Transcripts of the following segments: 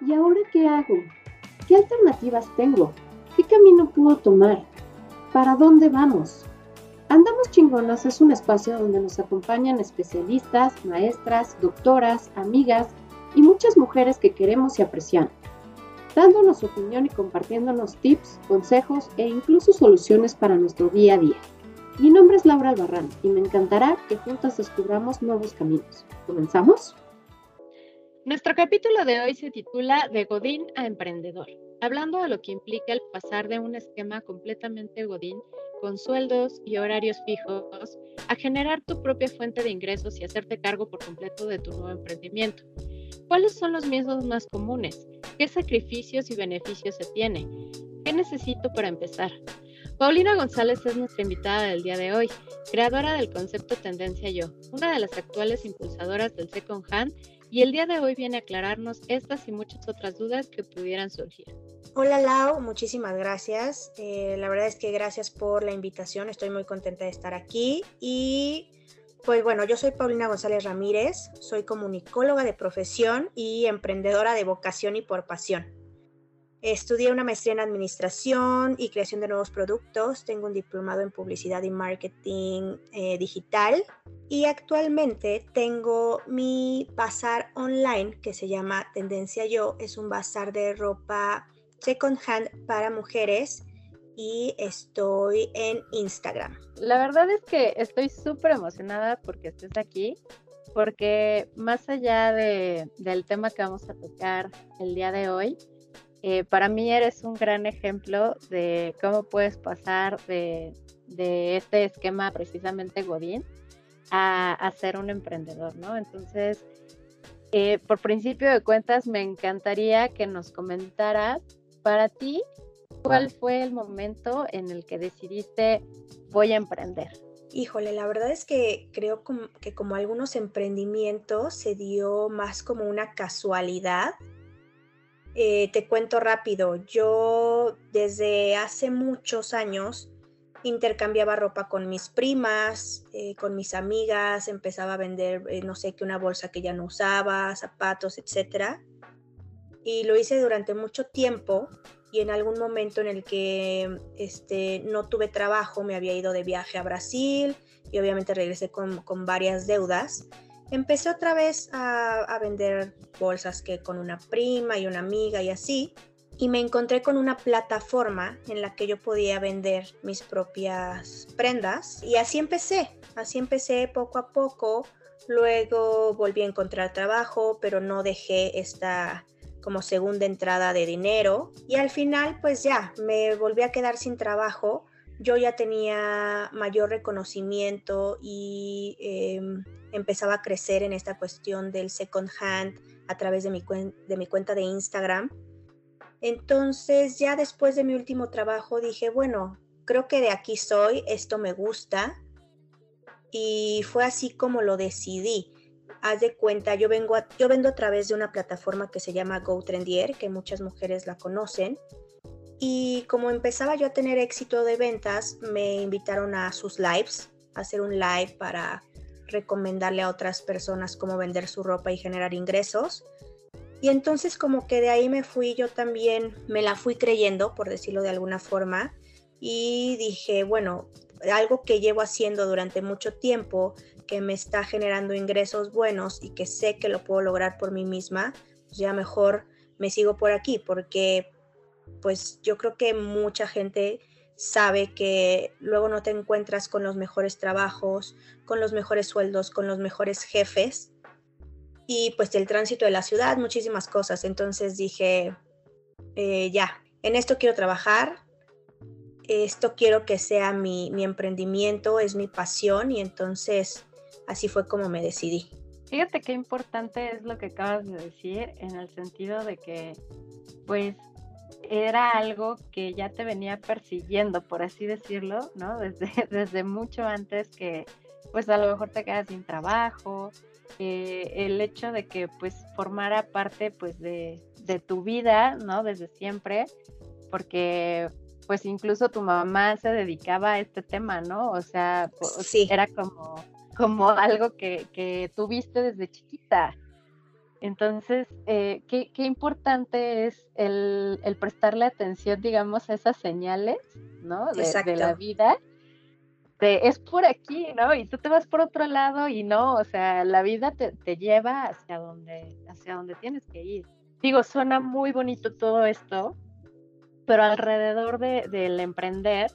¿Y ahora qué hago? ¿Qué alternativas tengo? ¿Qué camino puedo tomar? ¿Para dónde vamos? Andamos Chingonas es un espacio donde nos acompañan especialistas, maestras, doctoras, amigas y muchas mujeres que queremos y apreciamos, dándonos opinión y compartiéndonos tips, consejos e incluso soluciones para nuestro día a día. Mi nombre es Laura Albarrán y me encantará que juntas descubramos nuevos caminos. ¿Comenzamos? Nuestro capítulo de hoy se titula De Godín a Emprendedor, hablando de lo que implica el pasar de un esquema completamente Godín con sueldos y horarios fijos a generar tu propia fuente de ingresos y hacerte cargo por completo de tu nuevo emprendimiento. ¿Cuáles son los miedos más comunes? ¿Qué sacrificios y beneficios se tiene? ¿Qué necesito para empezar? Paulina González es nuestra invitada del día de hoy, creadora del concepto Tendencia Yo, una de las actuales impulsadoras del Second Hand y el día de hoy viene a aclararnos estas y muchas otras dudas que pudieran surgir. Hola Lau, muchísimas gracias. Eh, la verdad es que gracias por la invitación, estoy muy contenta de estar aquí y pues bueno, yo soy Paulina González Ramírez, soy comunicóloga de profesión y emprendedora de vocación y por pasión. Estudié una maestría en administración y creación de nuevos productos. Tengo un diplomado en publicidad y marketing eh, digital. Y actualmente tengo mi bazar online que se llama Tendencia Yo. Es un bazar de ropa second hand para mujeres y estoy en Instagram. La verdad es que estoy súper emocionada porque estés aquí, porque más allá de, del tema que vamos a tocar el día de hoy, eh, para mí eres un gran ejemplo de cómo puedes pasar de, este esquema precisamente Godín a, ser un emprendedor, ¿no? Entonces, eh, por principio de cuentas, me encantaría que nos comentaras para ti cuál fue el momento en el que decidiste voy a emprender. Híjole, la verdad es que creo que como algunos emprendimientos se dio más como una casualidad eh, te cuento rápido, yo desde hace muchos años intercambiaba ropa con mis primas, eh, con mis amigas, empezaba a vender, eh, no sé, que una bolsa que ya no usaba, zapatos, etc. Y lo hice durante mucho tiempo y en algún momento en el que este, no tuve trabajo, me había ido de viaje a Brasil y obviamente regresé con, con varias deudas empecé otra vez a, vender bolsas que con una prima y una amiga y así. Y me encontré con una plataforma en la que yo podía vender mis propias prendas. Y así empecé, así empecé poco a poco. Luego volví a encontrar trabajo, pero no dejé esta como segunda entrada de dinero. Y al final, pues ya, me volví a quedar sin trabajo. Yo ya tenía mayor reconocimiento y em, empezaba a crecer en esta cuestión del second hand a través de mi, de mi cuenta de Instagram. Entonces ya después de mi último trabajo dije, bueno, creo que de aquí soy, esto me gusta. Y fue así como lo decidí. Haz de cuenta, yo, vengo yo vendo a través de una plataforma que se llama GoTrendier, que muchas mujeres la conocen. Y como empezaba yo a tener éxito de ventas, me invitaron a sus lives, a hacer un live para recomendarle a otras personas cómo vender su ropa y generar ingresos. Y entonces como que de ahí me fui, yo también me la fui creyendo, por decirlo de alguna forma, y dije, bueno, algo que llevo haciendo durante mucho tiempo, que me está generando ingresos buenos y que sé que lo puedo lograr por mí misma, pues ya mejor me sigo por aquí, porque pues yo creo que mucha gente sabe que luego no te encuentras con los mejores trabajos, con los mejores sueldos, con los mejores jefes y pues el tránsito de la ciudad, muchísimas cosas. Entonces dije, eh, ya, en esto quiero trabajar, esto quiero que sea mi, mi emprendimiento, es mi pasión y entonces así fue como me decidí. Fíjate qué importante es lo que acabas de decir en el sentido de que pues era algo que ya te venía persiguiendo, por así decirlo, ¿no? Desde, desde mucho antes que pues a lo mejor te quedas sin trabajo, eh, el hecho de que pues formara parte pues de, de, tu vida, ¿no? Desde siempre, porque pues incluso tu mamá se dedicaba a este tema, ¿no? O sea, sí. era como, como algo que, que tuviste desde chiquita. Entonces, eh, ¿qué, importante es el, prestarle atención, digamos, a esas señales, ¿no? De, la vida. es por aquí, ¿no? Y tú te vas por otro lado y no, o sea, la vida te, lleva hacia donde, hacia donde tienes que ir. Digo, suena muy bonito todo esto, pero alrededor del emprender,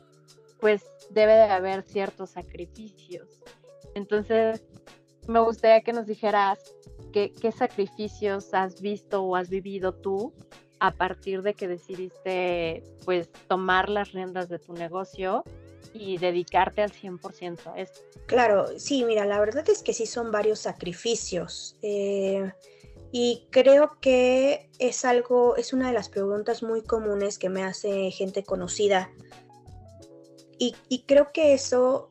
pues debe de haber ciertos sacrificios. Entonces, me gustaría que nos dijeras qué, sacrificios has visto o has vivido tú a partir de que decidiste pues tomar las riendas de tu negocio y dedicarte al 100% a esto. Claro, sí, mira, la verdad es que sí son varios sacrificios. Eh, y creo que es algo, es una de las preguntas muy comunes que me hace gente conocida. Y, y creo que eso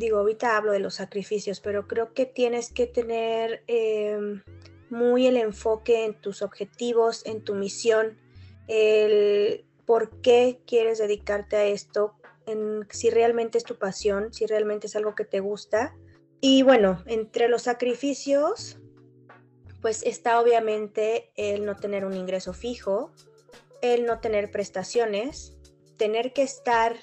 digo, ahorita hablo de los sacrificios, pero creo que tienes que tener em, muy el enfoque en tus objetivos, en tu misión, el por qué quieres dedicarte a esto, si realmente es tu pasión, si realmente es algo que te gusta. Y bueno, entre los sacrificios, pues está obviamente el no tener un ingreso fijo, el no tener prestaciones, tener que estar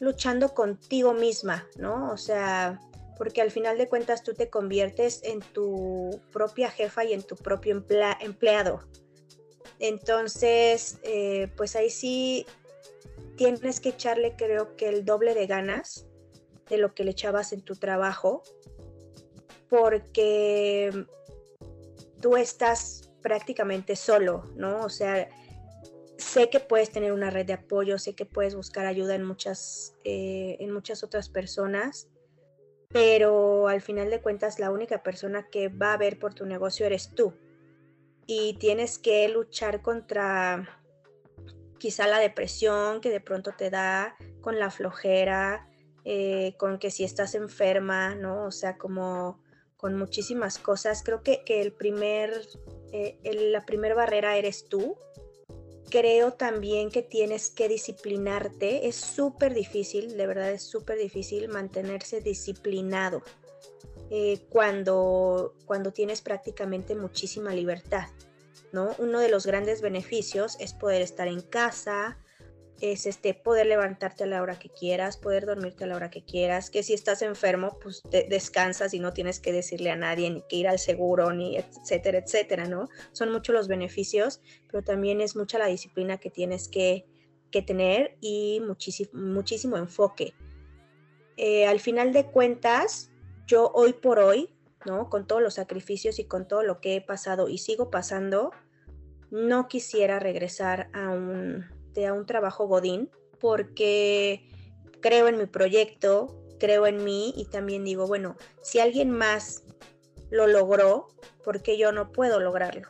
luchando contigo misma, ¿no? O sea, porque al final de cuentas tú te conviertes en tu propia jefa y en tu propio empleado. Entonces, eh, pues ahí sí tienes que echarle creo que el doble de ganas de lo que le echabas en tu trabajo, porque tú estás prácticamente solo, ¿no? O sea, sé que puedes tener una red de apoyo, sé que puedes buscar ayuda en muchas, eh, en muchas otras personas, pero al final de cuentas la única persona que va a ver por tu negocio eres tú. Y tienes que luchar contra quizá la depresión que de pronto te da, con la flojera, eh, con que si estás enferma, ¿no? O sea, como con muchísimas cosas. Creo que, que el primer, eh, la primera barrera eres tú creo también que tienes que disciplinarte. Es súper difícil, de verdad es súper difícil mantenerse disciplinado eh, cuando, cuando tienes prácticamente muchísima libertad. ¿no? Uno de los grandes beneficios es poder estar en casa, es este, poder levantarte a la hora que quieras, poder dormirte a la hora que quieras, que si estás enfermo, pues descansas y no tienes que decirle a nadie ni que ir al seguro, ni etcétera, etcétera, ¿no? Son muchos los beneficios, pero también es mucha la disciplina que tienes que, tener y muchísimo, muchísimo enfoque. Eh, al final de cuentas, yo hoy por hoy, ¿no? Con todos los sacrificios y con todo lo que he pasado y sigo pasando, no quisiera regresar a un a un trabajo godín porque creo en mi proyecto, creo en mí y también digo, bueno, si alguien más lo logró, ¿por qué yo no puedo lograrlo?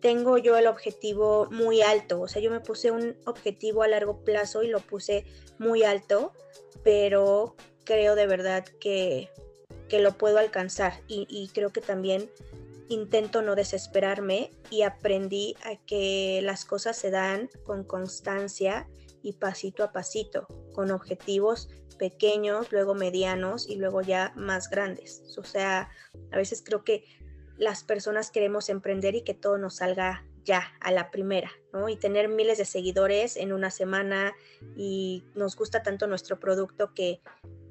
Tengo yo el objetivo muy alto, o sea, yo me puse un objetivo a largo plazo y lo puse muy alto, pero creo de verdad que, que lo puedo alcanzar y creo que también intento no desesperarme y aprendí a que las cosas se dan con constancia y pasito a pasito, con objetivos pequeños, luego medianos y luego ya más grandes. O sea, a veces creo que las personas queremos emprender y que todo nos salga ya a la primera, ¿no? Y tener miles de seguidores en una semana y nos gusta tanto nuestro producto que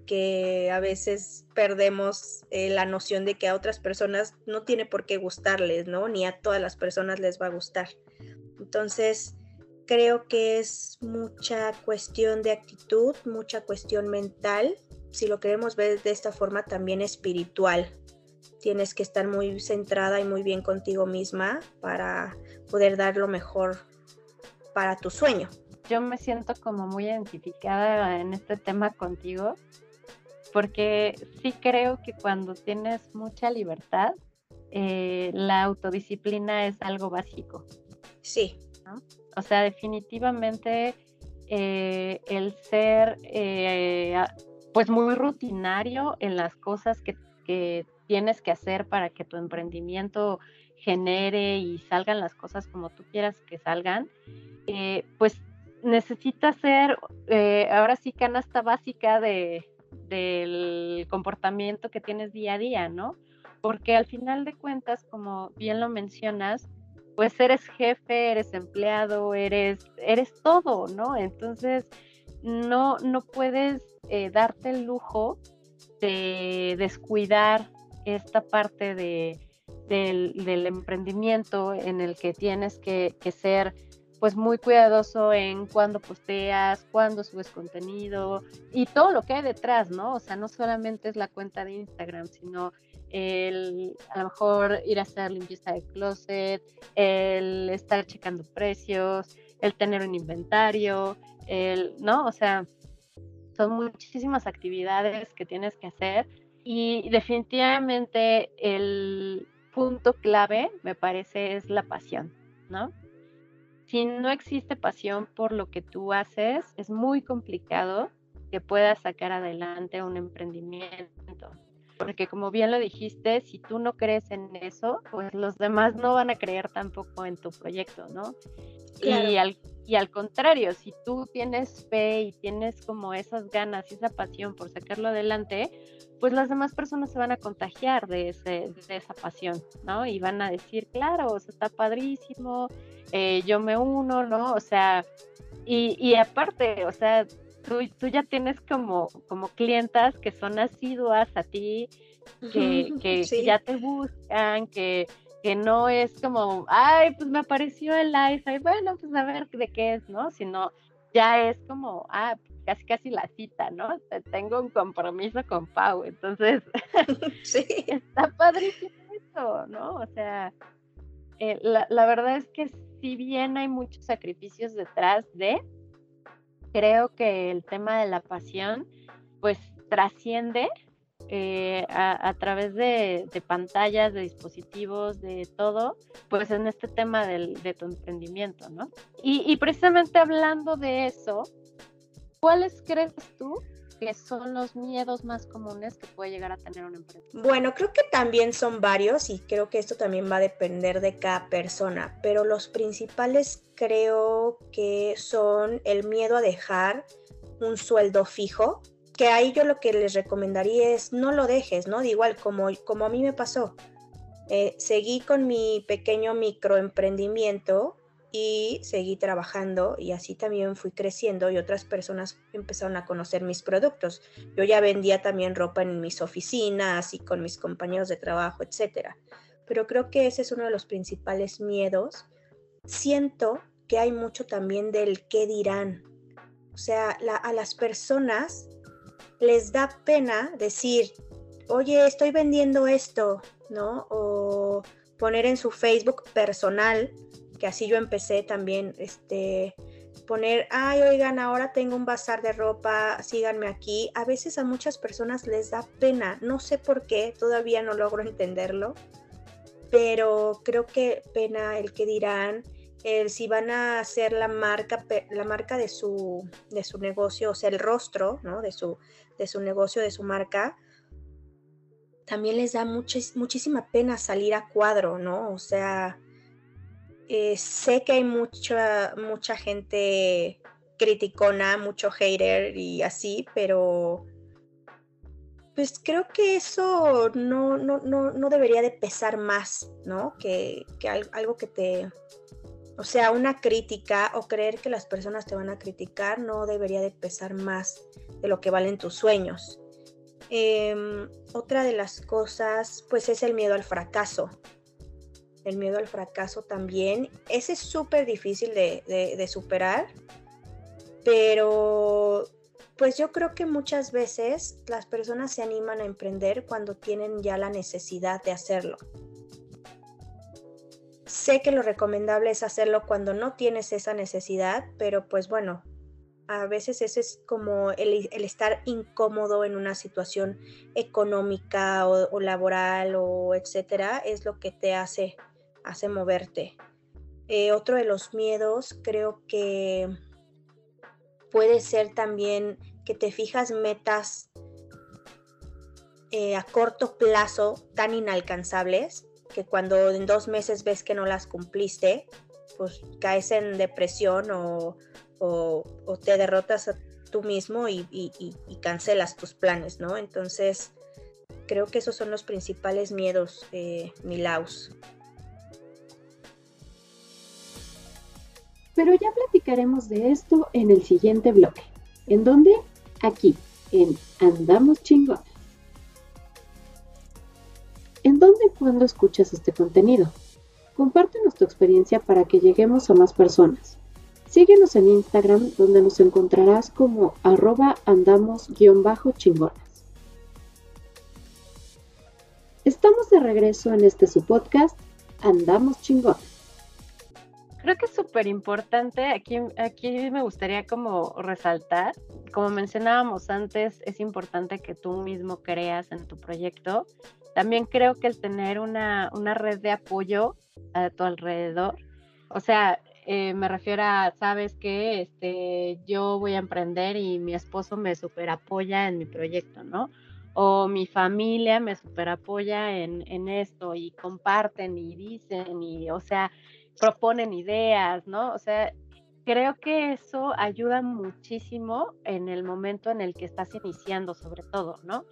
que a veces perdemos eh, la noción de que a otras personas no tiene por qué gustarles, ¿no? Ni a todas las personas les va a gustar. Entonces, creo que es mucha cuestión de actitud, mucha cuestión mental. Si lo queremos ver de esta forma, también espiritual. Tienes que estar muy centrada y muy bien contigo misma para poder dar lo mejor para tu sueño. Yo me siento como muy identificada en este tema contigo porque sí creo que cuando tienes mucha libertad, eh, la autodisciplina es algo básico. Sí. O sea, definitivamente eh, el ser eh, pues muy rutinario en las cosas que, que, tienes que hacer para que tu emprendimiento genere y salgan las cosas como tú quieras que salgan, pues necesita ser ahora sí canasta básica de, del comportamiento que tienes día a día, ¿no? porque al final de cuentas, como bien lo mencionas, pues eres jefe, eres empleado, eres, eres todo, ¿no? Entonces, no, no puedes eh, darte el lujo de descuidar esta parte de, del, emprendimiento en el que tienes que, que, ser pues muy cuidadoso en cuándo posteas, cuándo subes contenido y todo lo que hay detrás, ¿no? O sea, no solamente es la cuenta de Instagram, sino el a lo mejor ir a hacer limpieza de closet, el estar checando precios, el tener un inventario, el, ¿no? O sea, son muchísimas actividades que tienes que hacer y definitivamente el punto clave, me parece, es la pasión, ¿no? Si no existe pasión por lo que tú haces, es muy complicado que puedas sacar adelante un emprendimiento porque como bien lo dijiste, si tú no crees en eso, pues los demás no van a creer tampoco en tu proyecto, ¿no? Y, al, y al contrario, si tú tienes fe y tienes como esas ganas y esa pasión por sacarlo adelante, pues las demás personas se van a contagiar de, ese, de esa pasión, ¿no? Y van a decir, claro, o sea, está padrísimo, eh, yo me uno, ¿no? O sea, y, y aparte, o sea, tú, ya tienes como, como clientas que son asiduas a ti, que, que, ya te buscan, que, que no es como, ay, pues me apareció el live, ay, bueno, pues a ver de qué es, ¿no? Sino ya es como, ah, casi casi la cita, ¿no? Tengo un compromiso con Pau, entonces sí. está padrísimo eso, ¿no? O sea, eh, la, la verdad es que si bien hay muchos sacrificios detrás de, creo que el tema de la pasión pues trasciende eh, a, través de, pantallas, de dispositivos, de todo, pues en este tema del, de tu emprendimiento, ¿no? Y, y, precisamente hablando de eso, ¿cuáles crees tú que son los miedos más comunes que puede llegar a tener una empresa? Bueno, creo que también son varios y creo que esto también va a depender de cada persona, pero los principales creo que son el miedo a dejar un sueldo fijo, que ahí yo lo que les recomendaría es no lo dejes, ¿no? De igual como, como a mí me pasó. Eh, seguí con mi pequeño microemprendimiento y seguí trabajando y así también fui creciendo y otras personas empezaron a conocer mis productos. Yo ya vendía también ropa en mis oficinas y con mis compañeros de trabajo, etcétera. Pero creo que ese es uno de los principales miedos. Siento que hay mucho también del qué dirán. O sea, a las personas les da pena decir, oye, estoy vendiendo esto, ¿no? O poner en su Facebook personal que así yo empecé también, este, poner, ay, oigan, ahora tengo un bazar de ropa, síganme aquí. A veces a muchas personas les da pena, no sé por qué, todavía no logro entenderlo, pero creo que pena el que dirán, si van a hacer la marca, la marca de su, de su negocio, o sea, el rostro, ¿no? De su, de su negocio, de su marca, también les da muchísima pena salir a cuadro, ¿no? O sea, eh, sé que hay mucha, mucha gente criticona, mucho hater y así, pero pues creo que eso no, no, no, no debería de pesar más, ¿no? Que, que, algo que te... O sea, una crítica o creer que las personas te van a criticar no debería de pesar más de lo que valen tus sueños. Em, otra de las cosas, pues es el miedo al fracaso el miedo al fracaso también. Ese es súper difícil de, superar, pero pues yo creo que muchas veces las personas se animan a emprender cuando tienen ya la necesidad de hacerlo. Sé que lo recomendable es hacerlo cuando no tienes esa necesidad, pero pues bueno, a veces ese es como el, estar incómodo en una situación económica o, o, laboral o etcétera, es lo que te hace hace moverte. Eh, otro de los miedos creo que puede ser también que te fijas metas eh, a corto plazo tan inalcanzables que cuando en dos meses ves que no las cumpliste, pues caes en depresión o, te derrotas a tú mismo y, y, cancelas tus planes, ¿no? Entonces, creo que esos son los principales miedos, eh, Milaus. Pero ya platicaremos de esto en el siguiente bloque. ¿En dónde? Aquí, en Andamos Chingón. ¿En dónde y cuándo escuchas este contenido? Compártenos tu experiencia para que lleguemos a más personas. Síguenos en Instagram donde nos encontrarás como arroba andamos-chingonas. Estamos de regreso en este su podcast, Andamos Chingonas. Creo que es súper importante, aquí, aquí me gustaría como resaltar, como mencionábamos antes, es importante que tú mismo creas en tu proyecto. También creo que el tener una, una red de apoyo a tu alrededor, o sea, eh, me refiero a, sabes que este, yo voy a emprender y mi esposo me super apoya en mi proyecto, ¿no? O mi familia me super apoya en, en esto y comparten y dicen y, o sea, proponen ideas, ¿no? O sea, creo que eso ayuda muchísimo en el momento en el que estás iniciando, sobre todo, ¿no?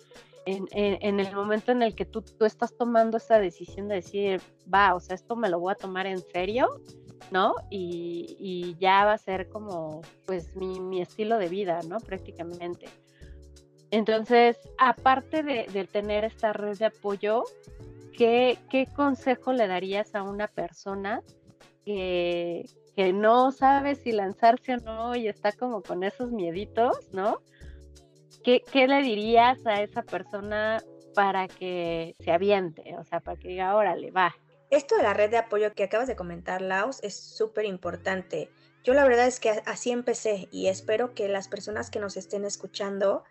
En, el momento en el que tú, estás tomando esa decisión de decir, va, o sea, esto me lo voy a tomar en serio, ¿no? Y, ya va a ser como, pues, mi, estilo de vida, ¿no? Prácticamente. Entonces, aparte de, tener esta red de apoyo, ¿qué, ¿qué consejo le darías a una persona que, no sabe si lanzarse o no y está como con esos mieditos, ¿no? ¿Qué, le dirías a esa persona para que se aviente? O sea, para que diga, órale, va. Esto de la red de apoyo que acabas de comentar, Laos, es súper importante. Yo la verdad es que así empecé y espero que las personas que nos estén escuchando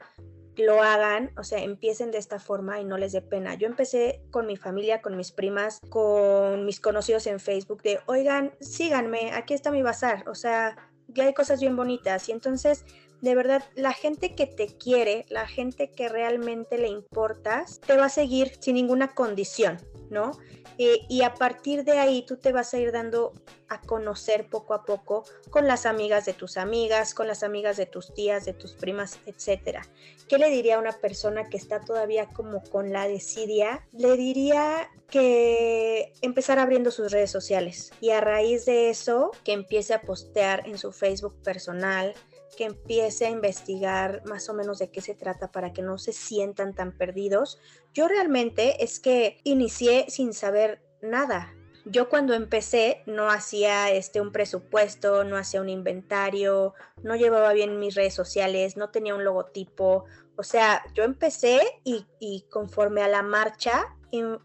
lo hagan, o sea, empiecen de esta forma y no les dé pena. Yo empecé con mi familia, con mis primas, con mis conocidos en Facebook de, oigan, síganme, aquí está mi bazar, o sea, ya hay cosas bien bonitas. Y entonces, de verdad, la gente que te quiere, la gente que realmente le importas, te va a seguir sin ninguna condición, ¿no? Y a partir de ahí tú te vas a ir dando a conocer poco a poco con las amigas de tus amigas, con las amigas de tus tías, de tus primas, etcétera. ¿Qué le diría a una persona que está todavía como con la desidia? Le diría que empezar abriendo sus redes sociales y a raíz de eso que empiece a postear en su Facebook personal, que empiece a investigar más o menos de qué se trata para que no se sientan tan perdidos. Yo realmente es que inicié sin saber nada. Yo cuando empecé no hacía este un presupuesto, no hacía un inventario, no llevaba bien mis redes sociales, no tenía un logotipo. O sea, yo empecé y, conforme a la marcha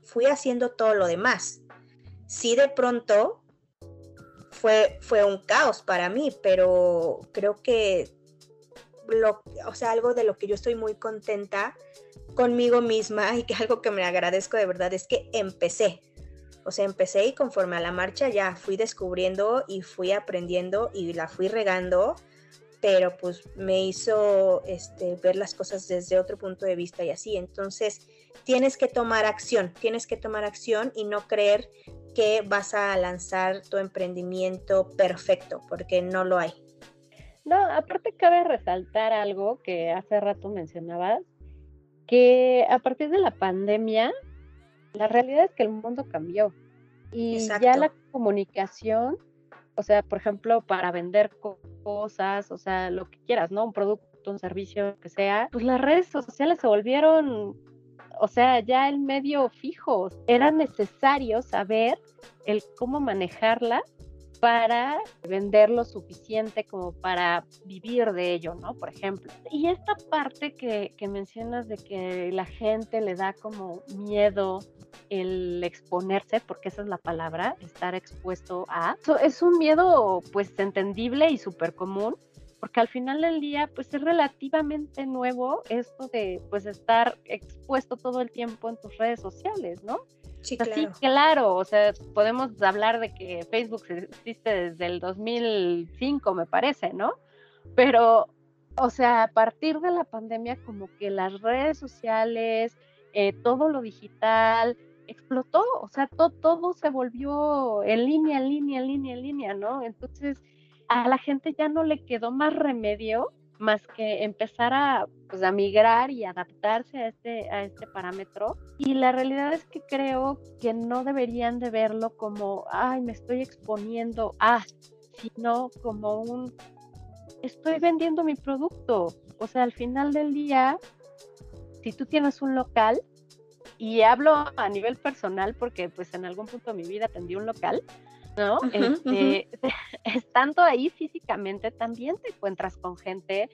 fui haciendo todo lo demás. Sí de pronto fue, fue un caos para mí, pero creo que lo, o sea, algo de lo que yo estoy muy contenta conmigo misma y que algo que me agradezco de verdad es que empecé. O sea, empecé y conforme a la marcha ya fui descubriendo y fui aprendiendo y la fui regando, pero pues me hizo este, ver las cosas desde otro punto de vista y así. Entonces, tienes que tomar acción, tienes que tomar acción y no creer que vas a lanzar tu emprendimiento perfecto, porque no lo hay. No, aparte cabe resaltar algo que hace rato mencionabas, que a partir de la pandemia, la realidad es que el mundo cambió y ya la comunicación, o sea, por ejemplo, para vender cosas, o sea, lo que quieras, ¿no? Un producto, un servicio, que sea, pues las redes sociales se volvieron o sea, ya el medio fijo. Era necesario saber el cómo manejarla para vender lo suficiente como para vivir de ello, ¿no? Por ejemplo. Y esta parte que, que mencionas de que la gente le da como miedo el exponerse, porque esa es la palabra, estar expuesto a. es un miedo pues entendible y súper común, porque al final del día pues es relativamente nuevo esto de pues estar expuesto todo el tiempo en tus redes sociales, ¿no? Sí, claro. Sí, claro, o sea, podemos hablar de que Facebook existe desde el 2005, me parece, ¿no? Pero, o sea, a partir de la pandemia, como que las redes sociales, eh, todo lo digital, explotó, o sea, todo, todo se volvió en línea, en línea, en línea, en línea, ¿no? Entonces, a la gente ya no le quedó más remedio más que empezar a, pues, a migrar y adaptarse a este, a este parámetro. Y la realidad es que creo que no deberían de verlo como, ay, me estoy exponiendo a, sino como un, estoy vendiendo mi producto. O sea, al final del día, si tú tienes un local, y hablo a nivel personal porque pues en algún punto de mi vida atendí un local, ¿no? Este, estando ahí físicamente también te encuentras con gente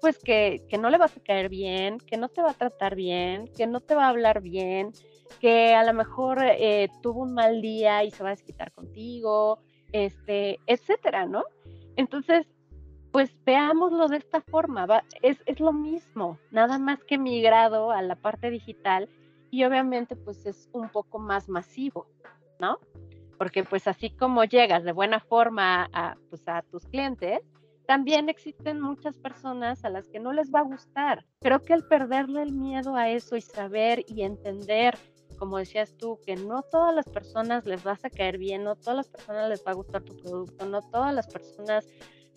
pues que, que, no le vas a caer bien, que no te va a tratar bien, que no te va a hablar bien, que a lo mejor eh, tuvo un mal día y se va a desquitar contigo, este, etcétera, ¿no? Entonces, pues veámoslo de esta forma, es, es lo mismo, nada más que migrado a la parte digital y obviamente pues es un poco más masivo, ¿no? Porque pues así como llegas de buena forma a, pues, a tus clientes, también existen muchas personas a las que no les va a gustar. Creo que el perderle el miedo a eso y saber y entender, como decías tú, que no todas las personas les vas a caer bien, no todas las personas les va a gustar tu producto, no todas las personas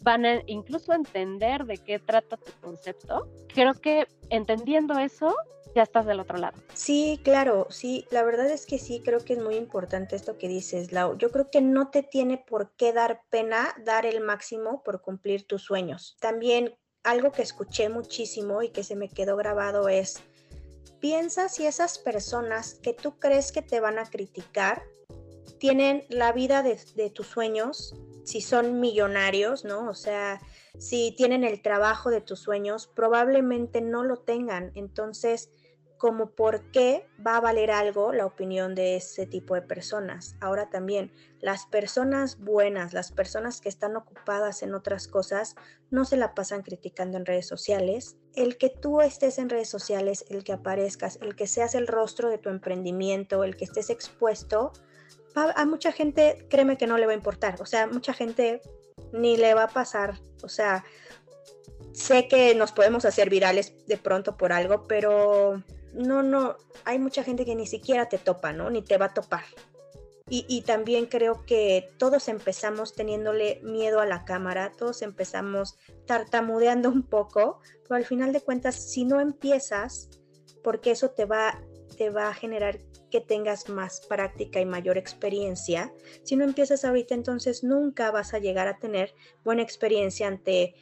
van a incluso entender de qué trata tu concepto. Creo que entendiendo eso, ya estás del otro lado. Sí, claro, sí, la verdad es que sí, creo que es muy importante esto que dices, Lau. Yo creo que no te tiene por qué dar pena dar el máximo por cumplir tus sueños. También algo que escuché muchísimo y que se me quedó grabado es, piensa si esas personas que tú crees que te van a criticar tienen la vida de, de tus sueños, si son millonarios, ¿no? O sea, si tienen el trabajo de tus sueños, probablemente no lo tengan. Entonces, como por qué va a valer algo la opinión de ese tipo de personas. Ahora también, las personas buenas, las personas que están ocupadas en otras cosas, no se la pasan criticando en redes sociales. El que tú estés en redes sociales, el que aparezcas, el que seas el rostro de tu emprendimiento, el que estés expuesto, a mucha gente, créeme que no le va a importar. O sea, mucha gente ni le va a pasar. O sea, sé que nos podemos hacer virales de pronto por algo, pero no, no, hay mucha gente que ni siquiera te topa, ¿no? Ni te va a topar. Y, también creo que todos empezamos teniéndole miedo a la cámara, todos empezamos tartamudeando un poco, pero al final de cuentas, si no empiezas, porque eso te va, te va a generar que tengas más práctica y mayor experiencia, si no empiezas ahorita, entonces nunca vas a llegar a tener buena experiencia ante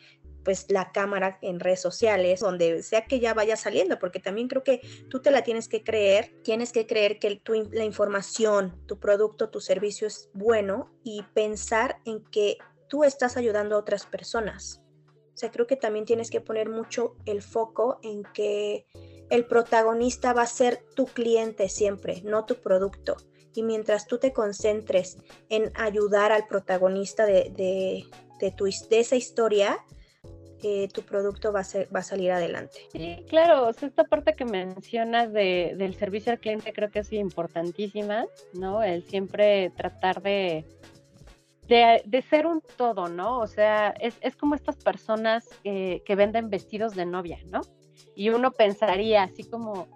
pues la cámara en redes sociales, donde sea que ya vaya saliendo, porque también creo que tú te la tienes que creer, tienes que creer que tu, la información, tu producto, tu servicio es bueno y pensar en que tú estás ayudando a otras personas. O sea, creo que también tienes que poner mucho el foco en que el protagonista va a ser tu cliente siempre, no tu producto. Y mientras tú te concentres en ayudar al protagonista de, de, de, tu, de esa historia, tu producto va a, ser, va a salir adelante. Sí, claro, esta parte que mencionas de, del servicio al cliente creo que es importantísima, ¿no? El siempre tratar de, de, ser un todo, ¿no? O sea, es, es como estas personas que, que venden vestidos de novia, ¿no? Y uno pensaría así como,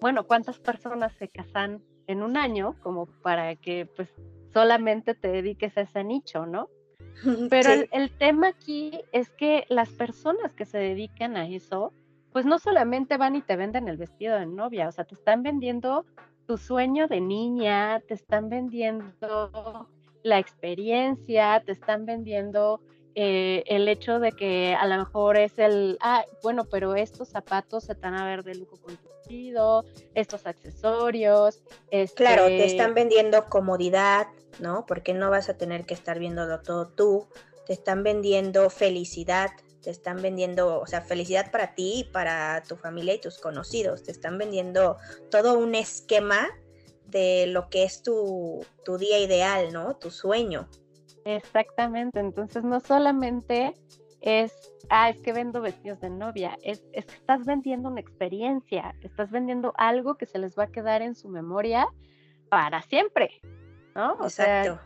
bueno, ¿cuántas personas se casan en un año como para que pues solamente te dediques a ese nicho, ¿no? Pero el, tema aquí es que las personas que se dedican a eso, pues no solamente van y te venden el vestido de novia, o sea, te están vendiendo tu sueño de niña, te están vendiendo la experiencia, te están vendiendo eh, el hecho de que a lo mejor es el, ah, bueno, pero estos zapatos se van a ver de lujo con tu vestido, estos accesorios. Claro, te este están vendiendo comodidad, ¿no? Porque no vas a tener que estar viéndolo todo tú, te están vendiendo felicidad, te están vendiendo, o sea, felicidad para ti para tu familia y tus conocidos, te están vendiendo todo un esquema de lo que es tu, tu día ideal, ¿no? Tu sueño. Exactamente, entonces no solamente es, ah, es que vendo vestidos de novia, es, es que estás vendiendo una experiencia, estás vendiendo algo que se les va a quedar en su memoria para siempre. ¿No? Exacto.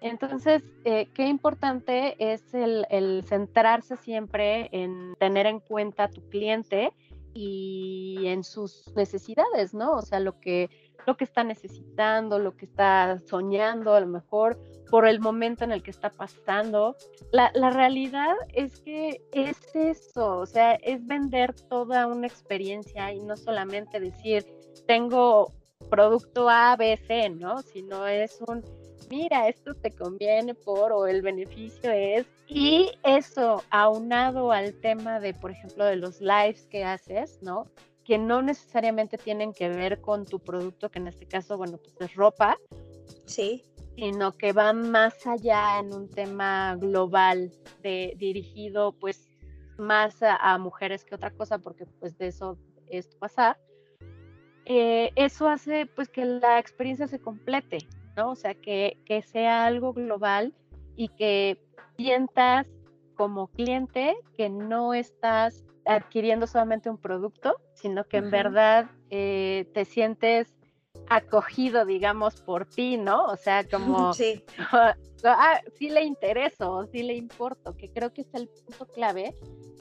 entonces, eh, qué importante es el, centrarse siempre en tener en cuenta a tu cliente y en sus necesidades, ¿no? O sea, lo que, lo que está necesitando, lo que está soñando, a lo mejor por el momento en el que está pasando. La, la realidad es que es eso, o sea, es vender toda una experiencia y no solamente decir, tengo producto A, B, C, ¿no? Sino es un, mira, esto te conviene por, o el beneficio es, y eso aunado al tema de, por ejemplo, de los lives que haces, ¿no? Que no necesariamente tienen que ver con tu producto, que en este caso, bueno, pues es ropa. Sí. Sino que van más allá en un tema global de, dirigido, pues, más a, a mujeres que otra cosa, porque pues de eso es pasar eh, eso hace pues que la experiencia se complete, ¿no? O sea, que, que sea algo global y que sientas como cliente que no estás adquiriendo solamente un producto, sino que en verdad eh, te sientes acogido, digamos, por ti, ¿no? O sea, como, sí. ah, sí le intereso, sí le importo, que creo que es el punto clave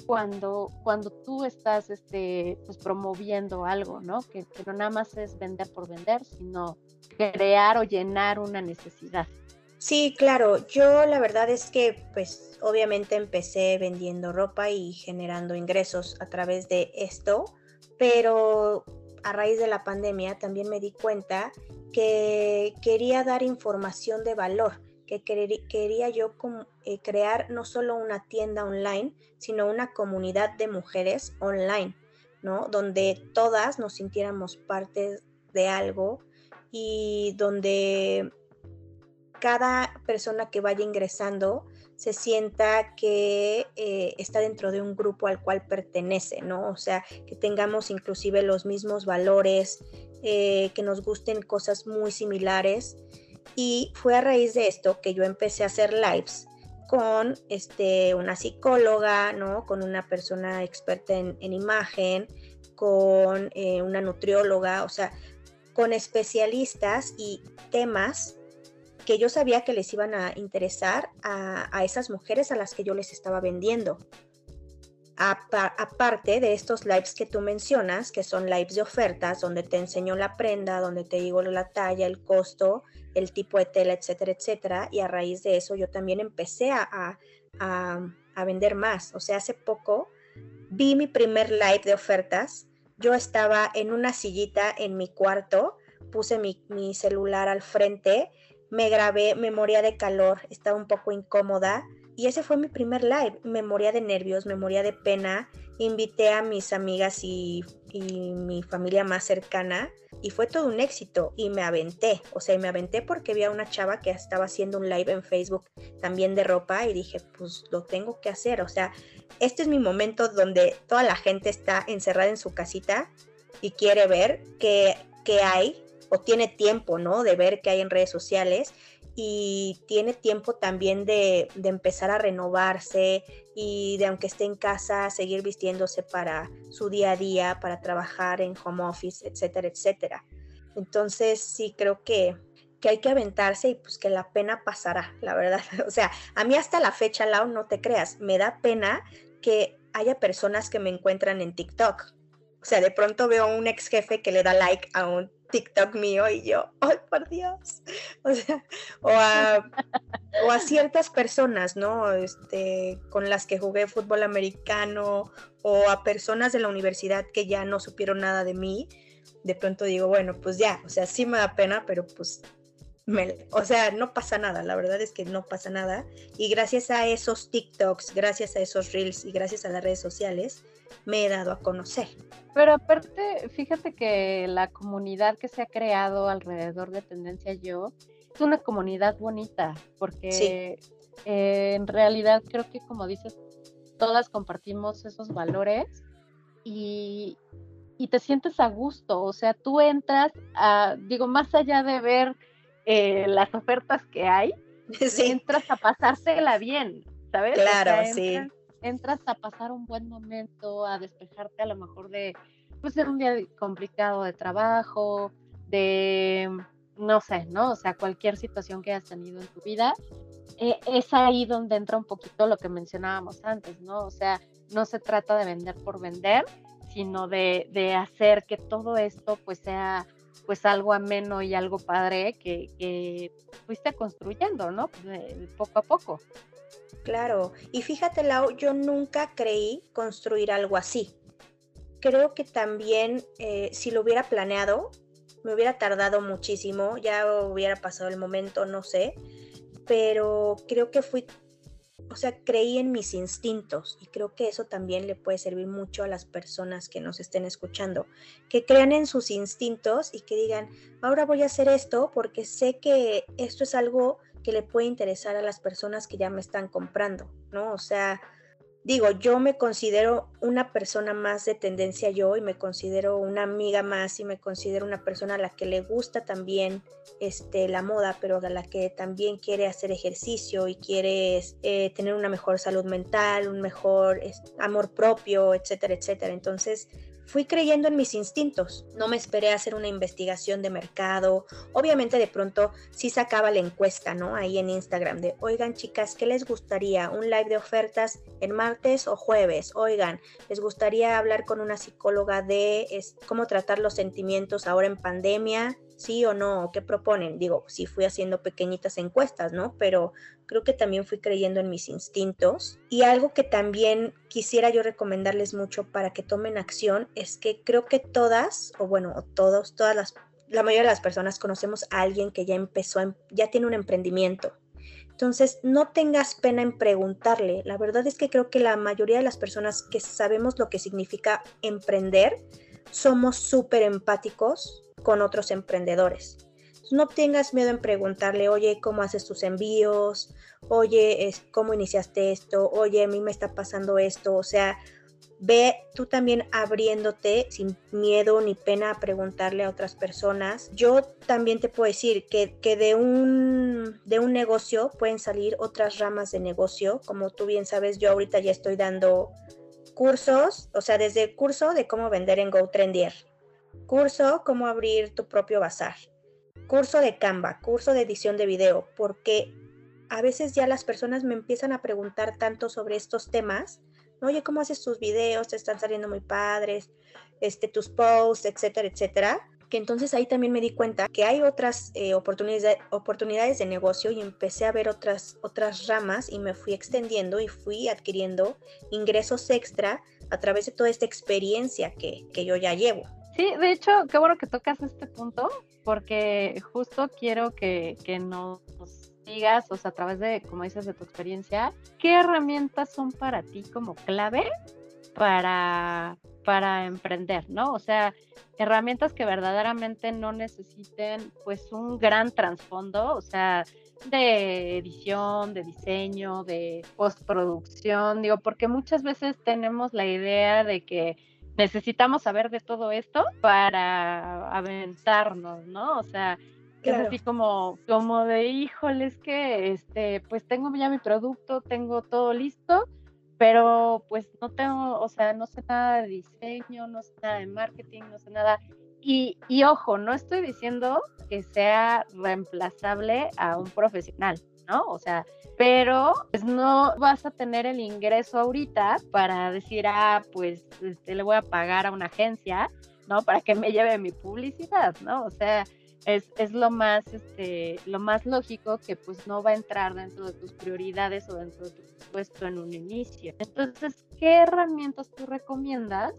cuando, cuando tú estás este, pues, promoviendo algo, ¿no? Que, que nada más es vender por vender, sino crear o llenar una necesidad. Sí, claro. Yo la verdad es que, pues, obviamente empecé vendiendo ropa y generando ingresos a través de esto, pero a raíz de la pandemia también me di cuenta que quería dar información de valor, que quería yo eh, crear no solo una tienda online, sino una comunidad de mujeres online, ¿no? Donde todas nos sintiéramos parte de algo y donde cada persona que vaya ingresando se sienta que eh, está dentro de un grupo al cual pertenece, ¿no? O sea, que tengamos inclusive los mismos valores, eh, que nos gusten cosas muy similares. Y fue a raíz de esto que yo empecé a hacer lives con este, una psicóloga, ¿no? Con una persona experta en, imagen, con eh, una nutrióloga, o sea, con especialistas y temas que yo sabía que les iban a interesar a, esas mujeres a las que yo les estaba vendiendo. aparte de estos lives que tú mencionas, que son lives de ofertas, donde te enseño la prenda, donde te digo la talla, el costo, el tipo de tela, etcétera, etcétera. Y a raíz de eso yo también empecé a, a vender más. O sea, hace poco vi mi primer live de ofertas. Yo estaba en una sillita en mi cuarto, puse mi, mi celular al frente me grabé, me moría de calor, estaba un poco incómoda y ese fue mi primer live. Me moría de nervios, me moría de pena. Invité a mis amigas y, mi familia más cercana y fue todo un éxito y me aventé. O sea, me aventé porque vi a una chava que estaba haciendo un live en Facebook también de ropa y dije, pues lo tengo que hacer. O sea, este es mi momento donde toda la gente está encerrada en su casita y quiere ver qué, qué hay o tiene tiempo, ¿no? De ver qué hay en redes sociales y tiene tiempo también de, empezar a renovarse y de aunque esté en casa, seguir vistiéndose para su día a día, para trabajar en home office, etcétera, etcétera. Entonces sí creo que, que hay que aventarse y pues que la pena pasará, la verdad. O sea, a mí hasta la fecha, Lau, no te creas, me da pena que haya personas que me encuentran en TikTok. O sea, de pronto veo a un ex jefe que le da like a un TikTok mío y yo, ¡ay, por Dios! O a, ciertas personas, ¿no? Este, con las que jugué fútbol americano o a personas de la universidad que ya no supieron nada de mí. De pronto digo, bueno, pues ya, o sea, sí me da pena, pero pues o sea, no pasa nada, la verdad es que no pasa nada. Y gracias a esos TikToks, gracias a esos Reels y gracias a las redes sociales, me he dado a conocer. Pero aparte, fíjate que la comunidad que se ha creado alrededor de Tendencia Yo es una comunidad bonita, porque eh, en realidad creo que como dices, todas compartimos esos valores y, y te sientes a gusto, o sea, tú entras a, digo, más allá de ver eh, las ofertas que hay, entras a pasársela bien, ¿sabes? Claro, sí. Entras a pasar un buen momento, a despejarte a lo mejor de, pues, ser un día complicado de trabajo, de, no sé, ¿no? O sea, cualquier situación que hayas tenido en tu vida, eh, es ahí donde entra un poquito lo que mencionábamos antes, ¿no? O sea, no se trata de vender por vender, sino de, de hacer que todo esto pues sea pues algo ameno y algo padre que, que fuiste construyendo, ¿no? poco a poco. Claro, y fíjate, Lau, yo nunca creí construir algo así. Creo que también eh, si lo hubiera planeado, me hubiera tardado muchísimo, ya hubiera pasado el momento, no sé, pero creo que fui o sea, creí en mis instintos y creo que eso también le puede servir mucho a las personas que nos estén escuchando, que crean en sus instintos y que digan, ahora voy a hacer esto porque sé que esto es algo le puede interesar a las personas que ya me están comprando, ¿no? O sea, digo, yo me considero una persona más de tendencia yo y me considero una amiga más y me considero una persona a la que le gusta también este, la moda, pero a la que también quiere hacer ejercicio y quiere eh, tener una mejor salud mental, un mejor amor propio, etcétera, etcétera. Entonces, fui creyendo en mis instintos, no me esperé a hacer una investigación de mercado. Obviamente de pronto sí sacaba la encuesta, ¿no? Ahí en Instagram de, oigan chicas, ¿qué les gustaría? ¿Un live de ofertas en martes o jueves? Oigan, ¿les gustaría hablar con una psicóloga de cómo tratar los sentimientos ahora en pandemia? Sí o no, qué proponen. Digo, sí fui haciendo pequeñitas encuestas, ¿no? Pero creo que también fui creyendo en mis instintos. Y algo que también quisiera yo recomendarles mucho para que tomen acción es que creo que todas, o bueno, todos, todas las, la mayoría de las personas conocemos a alguien que ya empezó, ya tiene un emprendimiento. Entonces, no tengas pena en preguntarle. La verdad es que creo que la mayoría de las personas que sabemos lo que significa emprender, somos súper empáticos con otros emprendedores. No tengas miedo en preguntarle, oye, ¿cómo haces tus envíos? Oye, ¿cómo iniciaste esto? Oye, a mí me está pasando esto. O sea, ve tú también abriéndote sin miedo ni pena a preguntarle a otras personas. Yo también te puedo decir que, de, un, de un negocio pueden salir otras ramas de negocio. Como tú bien sabes, yo ahorita ya estoy dando cursos, o sea, desde el curso de cómo vender en GoTrendier, curso cómo abrir tu propio bazar, curso de Canva, curso de edición de video, porque a veces ya las personas me empiezan a preguntar tanto sobre estos temas. Oye, ¿cómo haces tus videos? Te están saliendo muy padres, este, tus posts, etcétera, etcétera. Que entonces ahí también me di cuenta que hay otras eh, oportunidades, oportunidades de negocio y empecé a ver otras, otras ramas y me fui extendiendo y fui adquiriendo ingresos extra a través de toda esta experiencia que, que yo ya llevo. Sí, de hecho, qué bueno que tocas este punto, porque justo quiero que, nos digas, o sea, a través de, como dices, de tu experiencia, ¿qué herramientas son para ti como clave para, para emprender, ¿no? O sea, herramientas que verdaderamente no necesiten pues un gran trasfondo, o sea, de edición, de diseño, de postproducción, digo, porque muchas veces tenemos la idea de que necesitamos saber de todo esto para aventarnos, ¿no? O sea, es así como, como de, híjole, que, este, pues tengo ya mi producto, tengo todo listo, pero pues no tengo, o sea, no sé nada de diseño, no sé nada de marketing, no sé nada. Y, y ojo, no estoy diciendo que sea reemplazable a un profesional, ¿no? O sea, pero pues no vas a tener el ingreso ahorita para decir, ah, pues este, le voy a pagar a una agencia, ¿no? Para que me lleve mi publicidad, ¿no? O sea, es, es, lo más este lo más lógico que pues no va a entrar dentro de tus prioridades o dentro de tu puesto en un inicio. Entonces, ¿qué herramientas tú recomiendas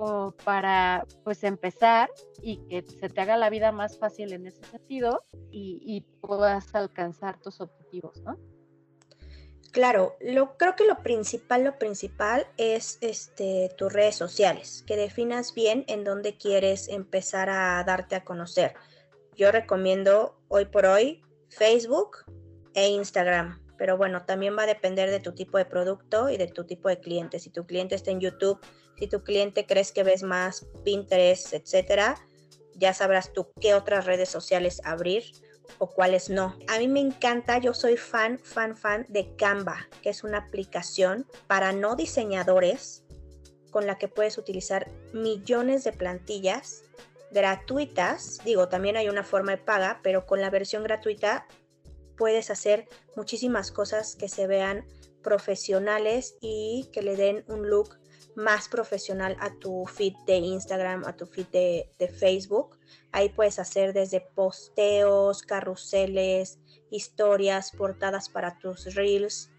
para pues empezar y que se te haga la vida más fácil en ese sentido y, y puedas alcanzar tus objetivos, ¿no? Claro, lo, creo que lo principal, lo principal es este, tus redes sociales, que definas bien en dónde quieres empezar a darte a conocer. Yo recomiendo hoy por hoy Facebook e Instagram, pero bueno, también va a depender de tu tipo de producto y de tu tipo de cliente. Si tu cliente está en YouTube, si tu cliente crees que ves más Pinterest, etcétera, ya sabrás tú qué otras redes sociales abrir o cuáles no. A mí me encanta, yo soy fan, fan, fan de Canva, que es una aplicación para no diseñadores con la que puedes utilizar millones de plantillas gratuitas. Digo, también hay una forma de paga, pero con la versión gratuita puedes hacer muchísimas cosas que se vean profesionales y que le den un look más profesional a tu feed de Instagram, a tu feed de, Facebook. Ahí puedes hacer desde posteos, carruseles, historias, portadas para tus reels.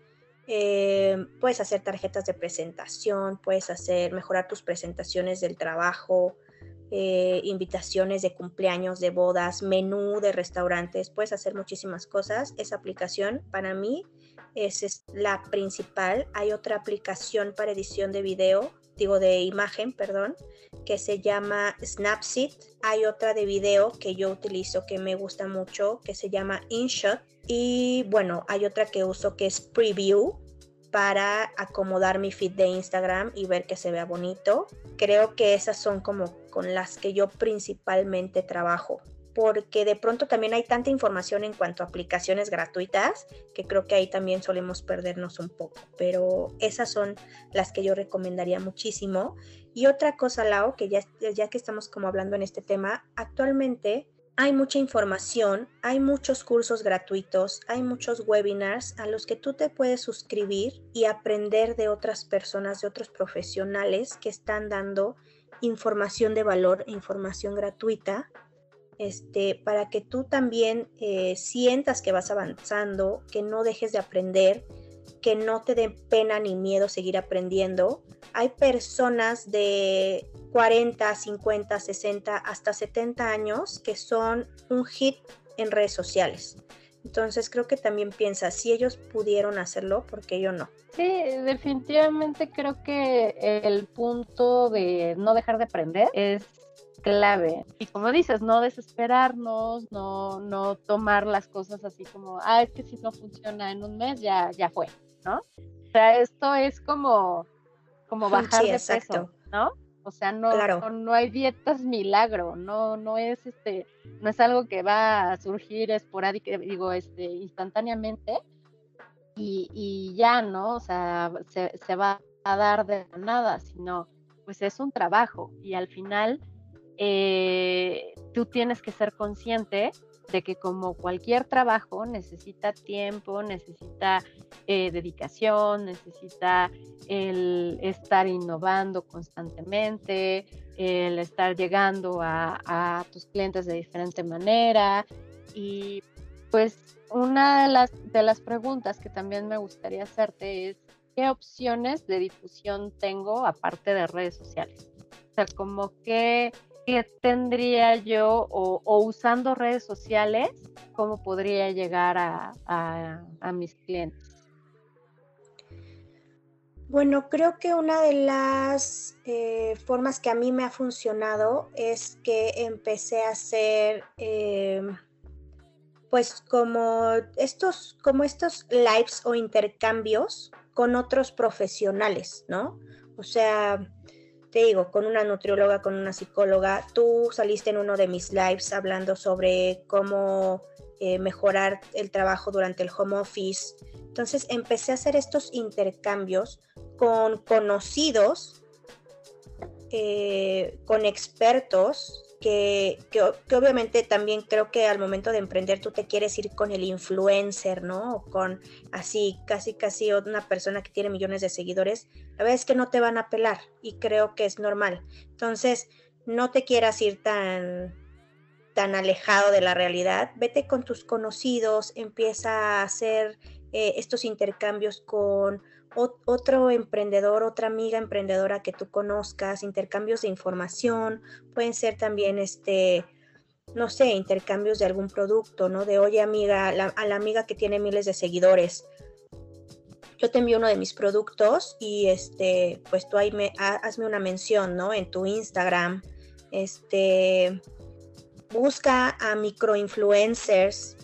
Eh, puedes hacer tarjetas de presentación, puedes hacer mejorar tus presentaciones del trabajo, eh, invitaciones de cumpleaños, de bodas, menú de restaurantes, puedes hacer muchísimas cosas. Esa aplicación para mí es, la principal. Hay otra aplicación para edición de video, digo de imagen, perdón, que se llama Snapseed. Hay otra de video que yo utilizo que me gusta mucho, que se llama InShot. Y bueno, hay otra que uso que es Preview para acomodar mi feed de Instagram y ver que se vea bonito. Creo que esas son como con las que yo principalmente trabajo porque de pronto también hay tanta información en cuanto a aplicaciones gratuitas que creo que ahí también solemos perdernos un poco, pero esas son las que yo recomendaría muchísimo. Y otra cosa, Lau, que ya, ya que estamos como hablando en este tema, actualmente hay mucha información, hay muchos cursos gratuitos, hay muchos webinars a los que tú te puedes suscribir y aprender de otras personas, de otros profesionales que están dando información de valor, información gratuita, este, para que tú también eh, sientas que vas avanzando, que no dejes de aprender, que no te dé pena ni miedo seguir aprendiendo. Hay personas de 40, 50, 60, hasta 70 años que son un hit en redes sociales. Entonces creo que también piensa, si ellos pudieron hacerlo, ¿por qué yo no? Sí, definitivamente creo que el punto de no dejar de aprender es clave. Y como dices, no desesperarnos, no, no tomar las cosas así como, ah, es que si no funciona en un mes, ya, ya fue, ¿no? O sea, esto es como, como bajar de peso, ¿no? O sea, no, no, hay dietas milagro, no, no es este, no es algo que va a surgir esporádico, digo, este, instantáneamente y, y ya, ¿no? O sea, se, se va a dar de nada, sino pues es un trabajo y al final eh, tú tienes que ser consciente de que como cualquier trabajo necesita tiempo, necesita eh, dedicación, necesita el estar innovando constantemente, el estar llegando a, tus clientes de diferente manera. Y pues una de las, de las preguntas que también me gustaría hacerte es, ¿qué opciones de difusión tengo aparte de redes sociales? O sea, como que ¿qué tendría yo o, usando redes sociales, cómo podría llegar a, mis clientes? Bueno, creo que una de las eh, formas que a mí me ha funcionado es que empecé a hacer, em, pues como estos, como estos lives o intercambios con otros profesionales, ¿no? O sea, te digo, con una nutrióloga, con una psicóloga. Tú saliste en uno de mis lives hablando sobre cómo eh, mejorar el trabajo durante el home office. Entonces empecé a hacer estos intercambios con conocidos, eh, con expertos que, obviamente también creo que al momento de emprender tú te quieres ir con el influencer, ¿no? O con así, casi, casi una persona que tiene millones de seguidores, la verdad es que no te van a pelar y creo que es normal. Entonces, no te quieras ir tan, tan alejado de la realidad, vete con tus conocidos, empieza a hacer eh, estos intercambios con otro emprendedor, otra amiga emprendedora que tú conozcas, intercambios de información, pueden ser también este, no sé, intercambios de algún producto, ¿no? De oye amiga, a la amiga que tiene miles de seguidores, yo te envío uno de mis productos y este, pues tú ahí me hazme una mención, ¿no? En tu Instagram, este, busca a microinfluencers,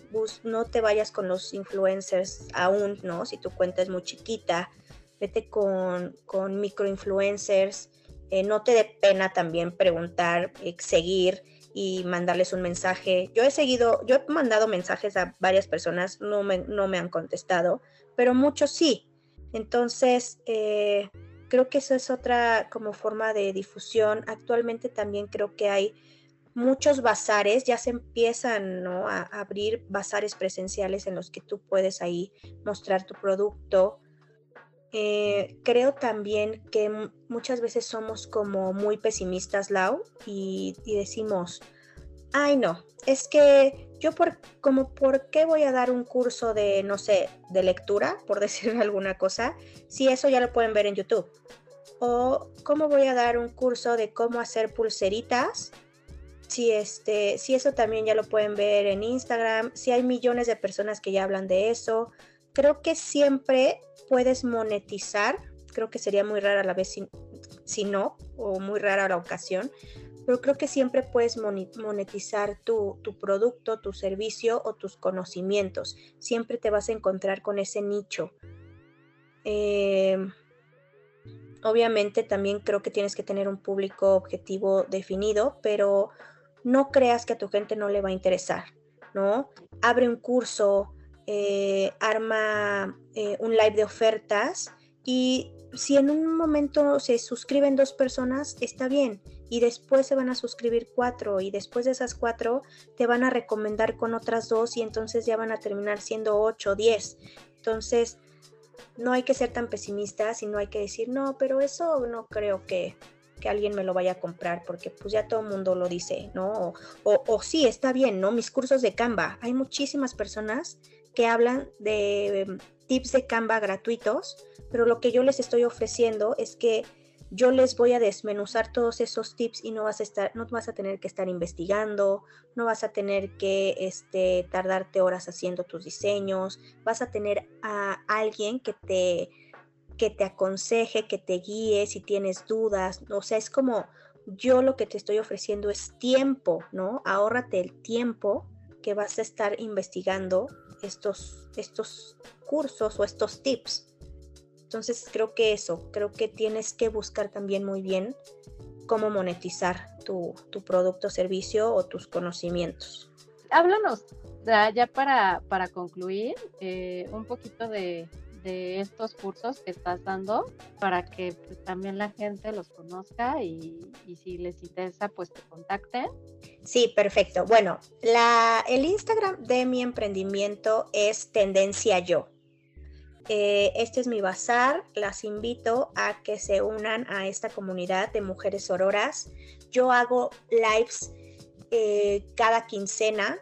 no te vayas con los influencers aún, ¿no? Si tu cuenta es muy chiquita, vete con, con microinfluencers, eh, no te dé pena también preguntar, eh, seguir y mandarles un mensaje. Yo he seguido, yo he mandado mensajes a varias personas, no me, no me han contestado, pero muchos sí. Entonces, eh, creo que eso es otra como forma de difusión. Actualmente también creo que hay muchos bazares, ya se empiezan a abrir bazares presenciales en los que tú puedes ahí mostrar tu producto. Eh, creo también que muchas veces somos como muy pesimistas, Lau, y, decimos, ay no, es que yo por, como por qué voy a dar un curso de, no sé, de lectura, por decir alguna cosa, si eso ya lo pueden ver en YouTube. O cómo voy a dar un curso de cómo hacer pulseritas, si este, si eso también ya lo pueden ver en Instagram, si hay millones de personas que ya hablan de eso. Creo que siempre puedes monetizar, creo que sería muy rara la vez si, no, o muy rara la ocasión, pero creo que siempre puedes monetizar tu, producto, tu servicio o tus conocimientos. Siempre te vas a encontrar con ese nicho. Em, obviamente también creo que tienes que tener un público objetivo definido, pero no creas que a tu gente no le va a interesar, ¿no? Abre un curso, eh, arma eh, un live de ofertas y si en un momento se suscriben dos personas, está bien. Y después se van a suscribir cuatro y después de esas cuatro te van a recomendar con otras dos y entonces ya van a terminar siendo ocho, diez. Entonces, no hay que ser tan pesimistas y no hay que decir, no, pero eso no creo que, que alguien me lo vaya a comprar porque pues ya todo el mundo lo dice, ¿no? O, o, sí, está bien, ¿no? Mis cursos de Canva. Hay muchísimas personas que hablan de em, tips de Canva gratuitos, pero lo que yo les estoy ofreciendo es que yo les voy a desmenuzar todos esos tips y no vas a estar, no vas a tener que estar investigando, no vas a tener que este, tardarte horas haciendo tus diseños, vas a tener a alguien que te, que te aconseje, que te guíe si tienes dudas, o sea, es como yo lo que te estoy ofreciendo es tiempo, ¿no? Ahórrate el tiempo que vas a estar investigando estos, estos cursos o estos tips. Entonces creo que eso, creo que tienes que buscar también muy bien cómo monetizar tu, producto, servicio o tus conocimientos. Háblanos, ya para, para concluir, eh, un poquito de, de estos cursos que estás dando para que pues, también la gente los conozca y, si les interesa, pues te contacten. Sí, perfecto. Bueno, la, el Instagram de mi emprendimiento es Tendencia Yo. Eh, este es mi bazar. Las invito a que se unan a esta comunidad de mujeres auroras. Yo hago lives eh, cada quincena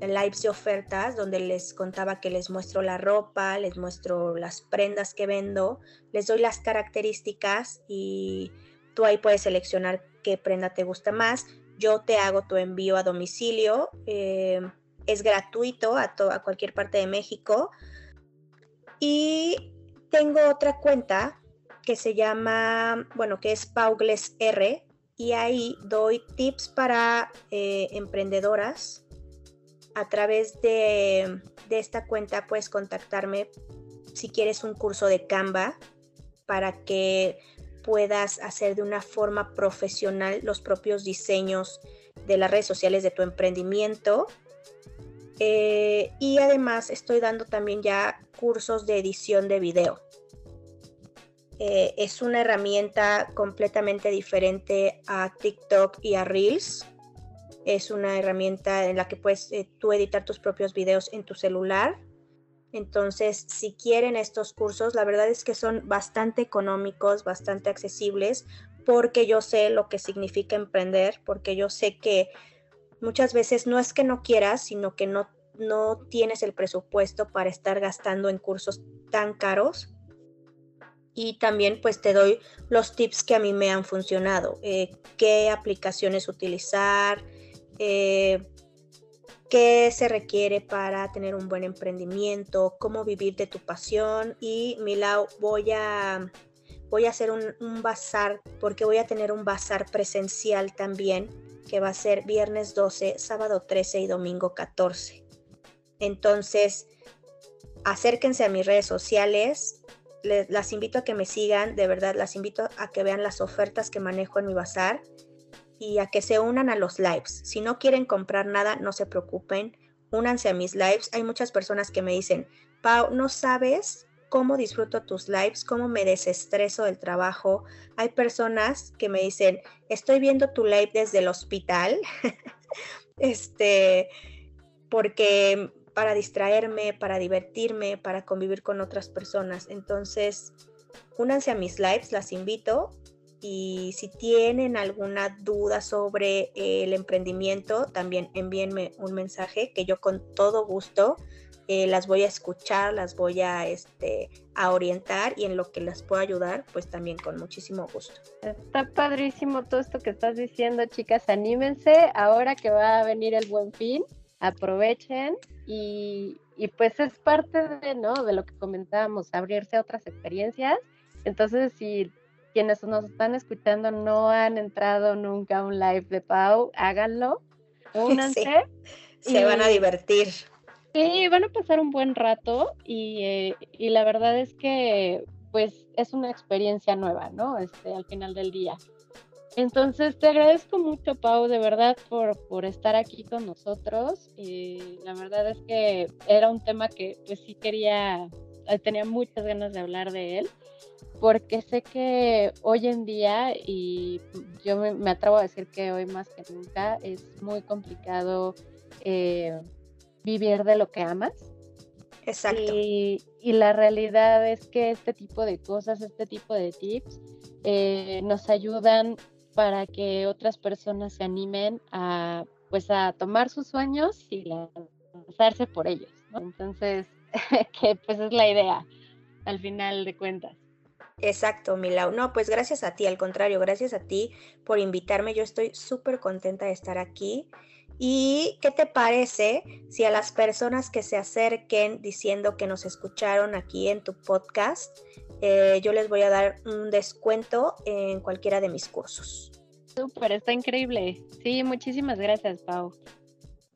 lives de ofertas donde les contaba que les muestro la ropa, les muestro las prendas que vendo, les doy las características y tú ahí puedes seleccionar qué prenda te gusta más. Yo te hago tu envío a domicilio, eh, es gratuito a, a cualquier parte de México. Y tengo otra cuenta que se llama, bueno, que es Paugles R, y ahí doy tips para eh, emprendedoras a través de, esta cuenta puedes contactarme si quieres un curso de Canva para que puedas hacer de una forma profesional los propios diseños de las redes sociales de tu emprendimiento. Eh, y además estoy dando también ya cursos de edición de video. Eh, es una herramienta completamente diferente a TikTok y a Reels es una herramienta en la que puedes eh, tú editar tus propios videos en tu celular. Entonces, si quieren estos cursos, la verdad es que son bastante económicos, bastante accesibles, porque yo sé lo que significa emprender, porque yo sé que muchas veces no es que no quieras, sino que no, no tienes el presupuesto para estar gastando en cursos tan caros. Y también pues te doy los tips que a mí me han funcionado, eh, qué aplicaciones utilizar, eh, qué se requiere para tener un buen emprendimiento, cómo vivir de tu pasión y Milau voy a voy a hacer un, bazar porque voy a tener un bazar presencial también que va a ser viernes 12, sábado 13 y domingo 14. Entonces, acérquense a mis redes sociales, las invito a que me sigan, de verdad, las invito a que vean las ofertas que manejo en mi bazar y a que se unan a los lives. Si no quieren comprar nada, no se preocupen, únanse a mis lives. Hay muchas personas que me dicen, Pau, no sabes cómo disfruto tus lives, cómo me desestreso del trabajo. Hay personas que me dicen, estoy viendo tu live desde el hospital, este, porque para distraerme, para divertirme, para convivir con otras personas. Entonces, únanse a mis lives, las invito. Si tienen alguna duda sobre el emprendimiento, también envíenme un mensaje que yo con todo gusto eh, las voy a escuchar, las voy a, este, a orientar y en lo que las pueda ayudar, pues también con muchísimo gusto. Está padrísimo todo esto que estás diciendo, chicas, anímense, ahora que va a venir el buen fin, aprovechen y, y pues es parte de, ¿no? de lo que comentábamos, abrirse a otras experiencias. Entonces, si quienes nos están escuchando no han entrado nunca a un live de Pau, háganlo, únanse. Se van a divertir. Sí, van a pasar un buen rato eh, y, la verdad es que pues es una experiencia nueva, ¿no? Este, al final del día. Entonces te agradezco mucho, Pau, de verdad, por, por estar aquí con nosotros. Y la verdad es que era un tema que pues sí quería, eh, tenía muchas ganas de hablar de él, porque sé que hoy en día, y yo me, atrevo a decir que hoy más que nunca, es muy complicado. Eh, vivir de lo que amas. Exacto. Y, la realidad es que este tipo de cosas, este tipo de tips, eh, nos ayudan para que otras personas se animen a, pues, a tomar sus sueños y lanzarse por ellos. Entonces, que pues es la idea, al final de cuentas. Exacto, Milau. No, pues gracias a ti, al contrario, gracias a ti por invitarme. Yo estoy súper contenta de estar aquí. ¿Y qué te parece si a las personas que se acerquen diciendo que nos escucharon aquí en tu podcast, eh, yo les voy a dar un descuento en cualquiera de mis cursos? Súper, está increíble. Sí, muchísimas gracias, Pau.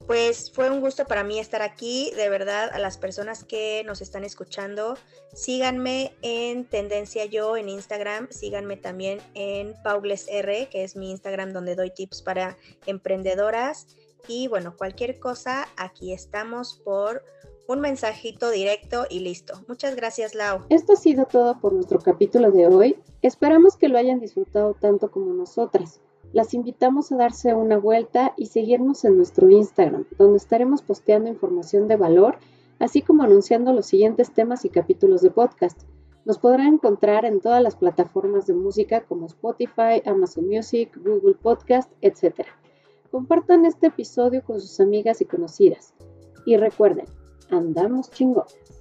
Pues fue un gusto para mí estar aquí. De verdad, a las personas que nos están escuchando, síganme en Tendencia Yo en Instagram. Síganme también en PaulesR, que es mi Instagram donde doy tips para emprendedoras. Y bueno, cualquier cosa, aquí estamos por un mensajito directo y listo. Muchas gracias, Lau. Esto ha sido todo por nuestro capítulo de hoy. Esperamos que lo hayan disfrutado tanto como nosotras. Las invitamos a darse una vuelta y seguirnos en nuestro Instagram, donde estaremos posteando información de valor, así como anunciando los siguientes temas y capítulos de podcast. Nos podrán encontrar en todas las plataformas de música como Spotify, Amazon Music, Google Podcast, etc. Compartan este episodio con sus amigas y conocidas. Y recuerden, andamos chingones.